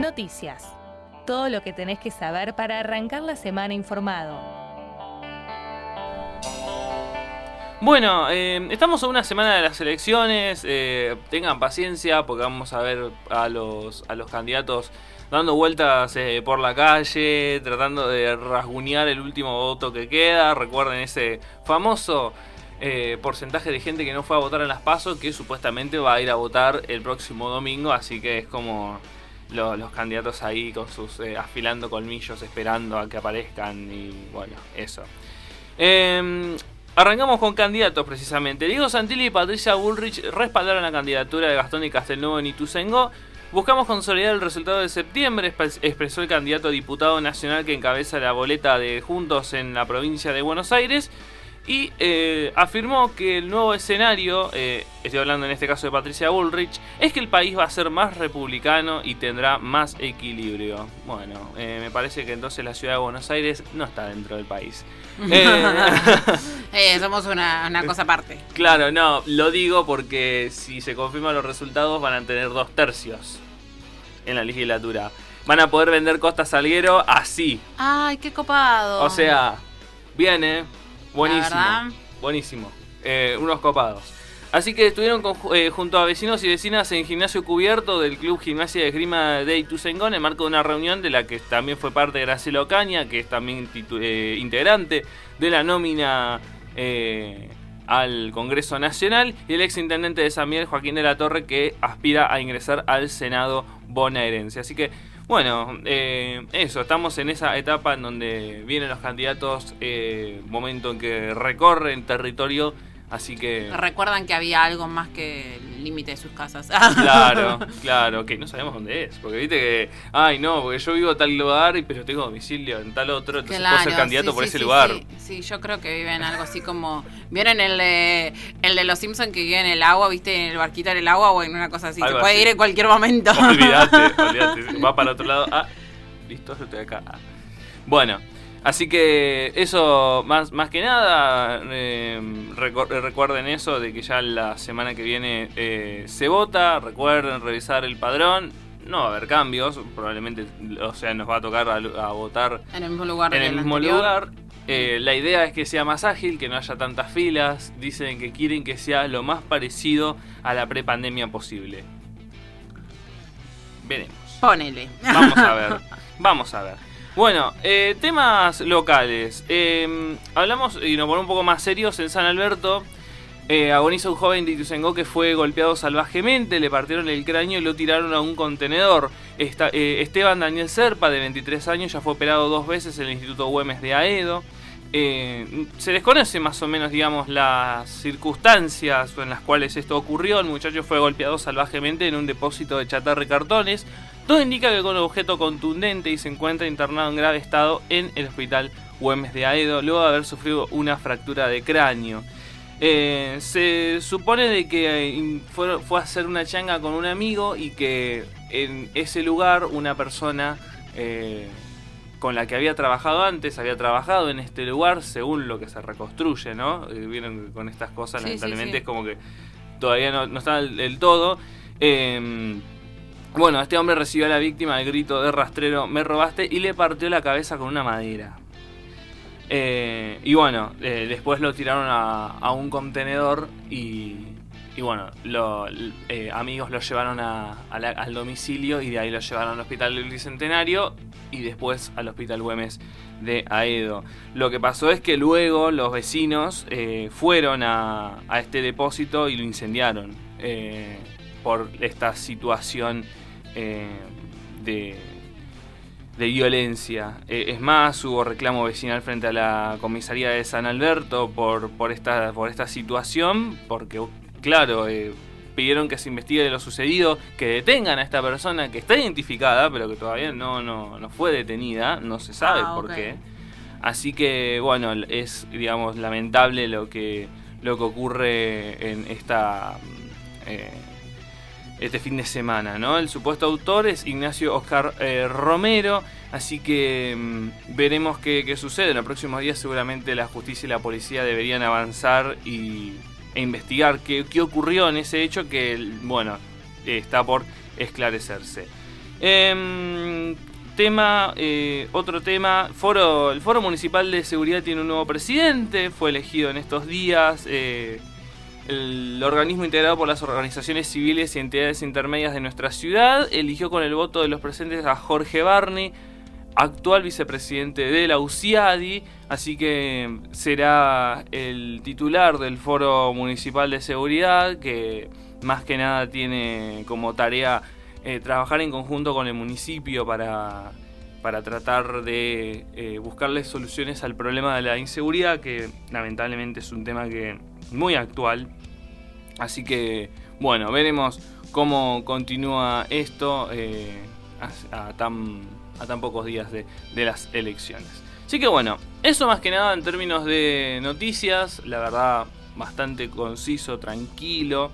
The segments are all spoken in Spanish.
Noticias. Todo lo que tenés que saber para arrancar la semana informado. Bueno, eh, estamos a una semana de las elecciones. eh, tengan paciencia porque vamos a ver a los, a los candidatos dando vueltas eh, por la calle, tratando de rasguñar el último voto que queda. Recuerden ese famoso eh, porcentaje de gente que no fue a votar en las PASO que supuestamente va a ir a votar el próximo domingo. Así que es como lo- los candidatos ahí con sus eh, afilando colmillos esperando a que aparezcan y bueno, eso. Eh, arrancamos con candidatos precisamente. Diego Santilli y Patricia Bullrich respaldaron la candidatura de Gastón y Castelnuovo en Ituzaingó. Buscamos consolidar el resultado de septiembre, expres- expresó el candidato a diputado nacional que encabeza la boleta de Juntos en la provincia de Buenos Aires. Y eh, afirmó que el nuevo escenario, eh, estoy hablando en este caso de Patricia Bullrich, es que el país va a ser más republicano y tendrá más equilibrio. Bueno, eh, me parece que entonces la ciudad de Buenos Aires no está dentro del país. Somos una, una cosa aparte. Claro, no, lo digo porque si se confirman los resultados van a tener dos tercios en la legislatura. Van a poder vender Costa Salguero así. Ay, qué copado. O sea, viene buenísimo. Buenísimo. Eh, unos copados. Así que estuvieron con- eh, junto a vecinos y vecinas en gimnasio cubierto del Club Gimnasia de Esgrima de Ituzaingó en marco de una reunión de la que también fue parte Graciela Ocaña, que es también eh, integrante de la nómina eh, al Congreso Nacional, y el ex intendente de San Miguel, Joaquín de la Torre, que aspira a ingresar al Senado bonaerense. Así que, bueno, eh, eso, estamos en esa etapa en donde vienen los candidatos, eh, momento en que recorren territorio, así que... Recuerdan que había algo más que el límite de sus casas. Claro, claro, que no sabemos dónde es. Porque viste que, ay no, porque yo vivo en tal lugar, y- pero tengo domicilio en tal otro, entonces puedo ser candidato sí, por sí, ese sí, lugar. Sí, sí, yo creo que viven algo así como. ¿Vieron el de, el de los Simpsons que vive en el agua, viste, en el barquito en el agua o en una cosa así? Se puede así. ir en cualquier momento. Olvídate, olvídate. Va para otro lado. Ah, listo, yo estoy acá. Ah. Bueno, así que eso, más, más que nada, eh, recu- recuerden eso de que ya la semana que viene eh, se vota. Recuerden revisar el padrón. No va a haber cambios, probablemente, o sea, nos va a tocar a, a votar En el mismo lugar en el el mismo anterior. lugar. Eh, la idea es que sea más ágil, que no haya tantas filas. Dicen que quieren que sea lo más parecido a la prepandemia posible. Veremos. Ponele. Vamos a ver. Vamos a ver. Bueno, eh, temas locales. Eh, hablamos y nos ponemos un poco más serios. En San Alberto eh, agoniza un joven de Ituzaingó que fue golpeado salvajemente. Le partieron el cráneo y lo tiraron a un contenedor. Eh, Esteban Daniel Serpa, de 23 años, ya fue operado dos veces en el Instituto Güemes de Aedo. Eh, se desconoce más o menos, digamos, las circunstancias en las cuales esto ocurrió. El muchacho fue golpeado salvajemente en un depósito de chatarra cartones. Todo indica que con un objeto contundente y se encuentra internado en grave estado en el hospital Güemes de Aedo, luego de haber sufrido una fractura de cráneo. Eh, se supone de que eh, fue, fue a hacer una changa con un amigo y que en ese lugar una persona eh, con la que había trabajado antes, había trabajado en este lugar, según lo que se reconstruye, ¿no? Vieron con estas cosas, Sí, sí, lamentablemente, sí. es como que todavía no, no está del, del todo. Eh, bueno, este hombre recibió a la víctima el grito de rastrero, me robaste, y le partió la cabeza con una madera. Eh, y bueno, eh, después lo tiraron a, un contenedor y, y bueno, lo- l- eh, amigos lo llevaron al domicilio y de ahí lo llevaron al hospital del Bicentenario y después al hospital Güemes de Aedo. Lo que pasó es que luego los vecinos fueron a, a este depósito y lo incendiaron por esta situación eh, de, de violencia. Eh, es más, hubo reclamo vecinal frente a la comisaría de San Alberto por, por, esta, por esta situación, porque, claro, eh, pidieron que se investigue lo sucedido, que detengan a esta persona que está identificada, pero que todavía no, no, no fue detenida, no se sabe Ah, por qué. Así que, bueno, es, digamos, lamentable lo que, lo que ocurre en esta... este fin de semana, ¿no? El supuesto autor es Ignacio Oscar eh, Romero, así que mm, veremos qué, qué sucede. En los próximos días seguramente la justicia y la policía deberían avanzar y, e investigar qué, qué ocurrió en ese hecho que, bueno, está por esclarecerse. Em, tema, eh, otro tema, foro, el Foro Municipal de Seguridad tiene un nuevo presidente, fue elegido en estos días. Eh, el organismo integrado por las organizaciones civiles y entidades intermedias de nuestra ciudad eligió con el voto de los presentes a Jorge Barney, actual vicepresidente de la UCIADI, así que será el titular del Foro Municipal de Seguridad, que más que nada tiene como tarea eh, trabajar en conjunto con el municipio para, para tratar de eh, buscarle soluciones al problema de la inseguridad, que lamentablemente es un tema que muy actual. Así que, bueno, veremos cómo continúa esto eh, a, tan, a tan pocos días de, de las elecciones. Así que bueno, eso más que nada en términos de noticias, la verdad bastante conciso, tranquilo.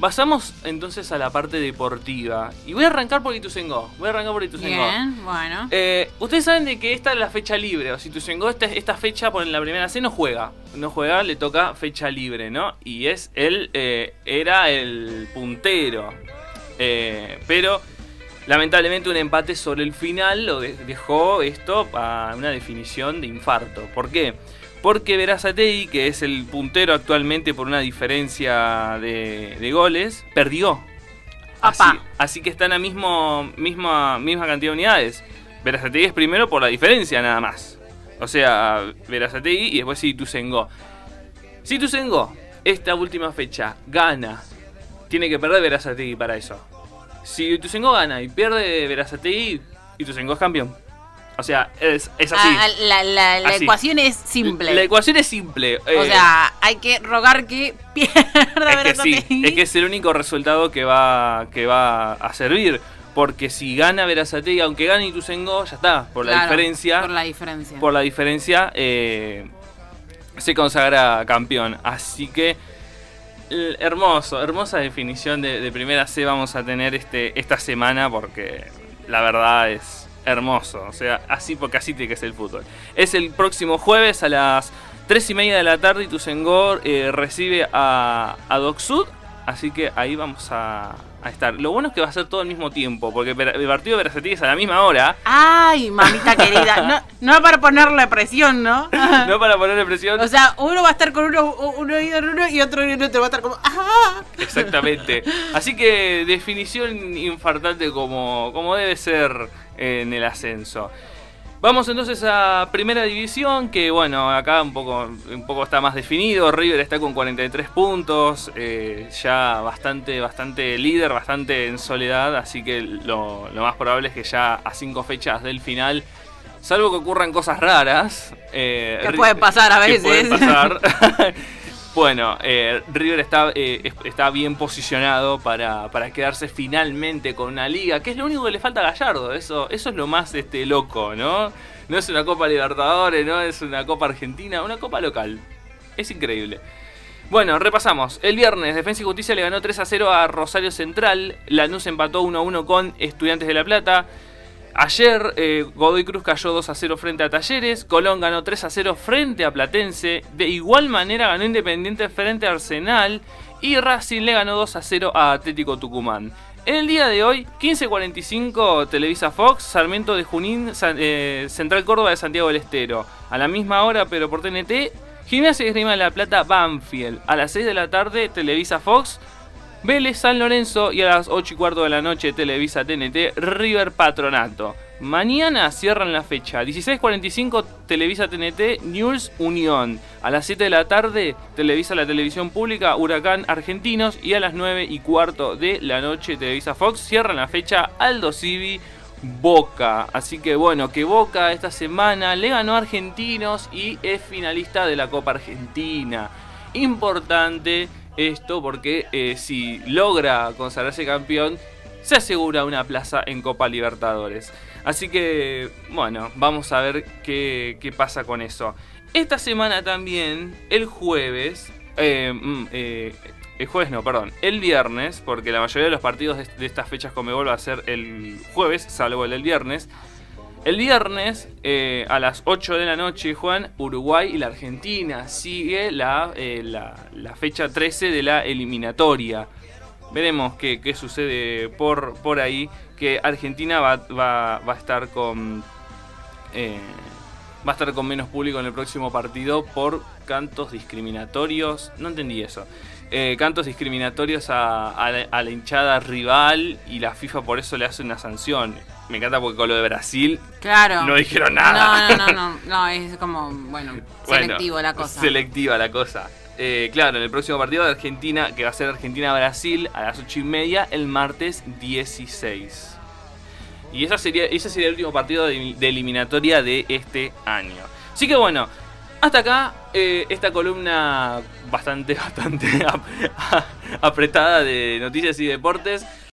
Pasamos entonces a la parte deportiva. Y voy a arrancar por Ituzengo. Voy a arrancar por Ituzengo. Bien, bueno. Eh, Ustedes saben de que esta es la fecha libre. O si Ituzengo esta, esta fecha por la primera C no juega. No juega, le toca fecha libre, ¿no? Y es él, eh, era el puntero. Eh, pero lamentablemente un empate sobre el final lo dejó esto a una definición de infarto. ¿Por qué? Porque Verazatei, que es el puntero actualmente por una diferencia de, goles, perdió. Así, así, que están a mismo, misma, misma cantidad de unidades. Verazatei es primero por la diferencia nada más. O sea, Verazatei y después Si Situzengo, esta última fecha, gana. Tiene que perder Verazatei para eso. Si Ituzengo gana y pierde Verazatei, Ituzengo es campeón. O sea, es, así. Ah, la, ecuación es simple. La ecuación es simple. o eh, sea, hay que rogar que pierda es que sí, es que es el único resultado que va, que va a servir. Porque si gana Verazategui, aunque gane Ituzengo, ya está. Por la diferencia. Por la diferencia. Por la diferencia, eh, se consagra campeón. Así que. Hermoso, hermosa definición de, primera C vamos a tener este, esta semana porque la verdad es, hermoso. O sea, así porque así tiene que ser el fútbol. Es el próximo jueves a las 3 y media de la tarde y tu eh, recibe a, a Docsud. Así que ahí vamos a, estar. Lo bueno es que va a ser todo al mismo tiempo, porque el partido de Veracetti es a la misma hora. Ay, mamita querida. No, no para ponerle presión, ¿no? no para ponerle presión. O sea, uno va a estar con uno, uno oído en uno y otro en otro va a estar como. ¡Ah! Exactamente. Así que definición infartante como, como debe ser en el ascenso. Vamos entonces a Primera División, que bueno, acá un poco, un poco está más definido. River está con 43 puntos, eh, ya bastante, bastante líder, bastante en soledad, así que lo, más probable es que ya a cinco fechas del final, salvo que ocurran cosas raras. Eh, que pueden pasar a veces. pasar, Bueno, eh, River está, eh, está bien posicionado para, quedarse finalmente con una liga, que es lo único que le falta a Gallardo. Eso, eso es lo más este, loco, ¿no? No es una Copa Libertadores, no es una Copa Argentina, una Copa local. Es increíble. Bueno, repasamos. El viernes, Defensa y Justicia le ganó 3 a 0 a Rosario Central. Lanús empató 1 a 1 con Estudiantes de La Plata. Ayer eh, Godoy Cruz cayó 2 a 0 frente a Talleres, Colón ganó 3 a 0 frente a Platense, de igual manera ganó Independiente frente a Arsenal y Racing le ganó 2 a 0 a Atlético Tucumán. En el día de hoy, 15.45 Televisa Fox, Sarmiento de Junín, eh, Central Córdoba de Santiago del Estero. A la misma hora, pero por TNT, Gimnasia y Esgrima de la Plata, Banfield. A las 6 de la tarde, Televisa Fox, Vélez San Lorenzo y a las 8 y cuarto de la noche Televisa TNT River Patronato. Mañana cierran la fecha. 16.45 Televisa TNT News Unión. A las 7 de la tarde Televisa la televisión pública Huracán Argentinos. Y a las 9 y cuarto de la noche Televisa Fox cierran la fecha Aldo Civi Boca. Así que bueno, que Boca esta semana le ganó a Argentinos y es finalista de la Copa Argentina. Importante esto porque eh, si logra consagrarse campeón, se asegura una plaza en Copa Libertadores. Así que, bueno, vamos a ver qué, pasa con eso. Esta semana también, el jueves, eh, mm, eh, el jueves no, perdón, el viernes, porque la mayoría de los partidos de, estas fechas Comebol va a ser el jueves, salvo el del viernes. El viernes, eh, a las 8 de la noche, Juan, Uruguay y la Argentina. Sigue la, eh, la, fecha 13 de la eliminatoria. Veremos qué, qué sucede por, por ahí. Que Argentina va, va, va a estar con. eh, va a estar con menos público en el próximo partido por cantos discriminatorios. No entendí eso. Eh, cantos discriminatorios a, a la hinchada rival y la FIFA por eso le hace una sanción. Me encanta porque con lo de Brasil Claro. no dijeron nada. No, no, no, no, no, es como, bueno, Bueno, selectivo la cosa. Selectiva la cosa. Eh, claro, en el próximo partido de Argentina, que va a ser Argentina-Brasil, a las 8 y media, el martes 16. Y esa sería, ese sería el último partido de, de eliminatoria de este año. Así que bueno, hasta acá eh, esta columna bastante, bastante ap- apretada de noticias y deportes.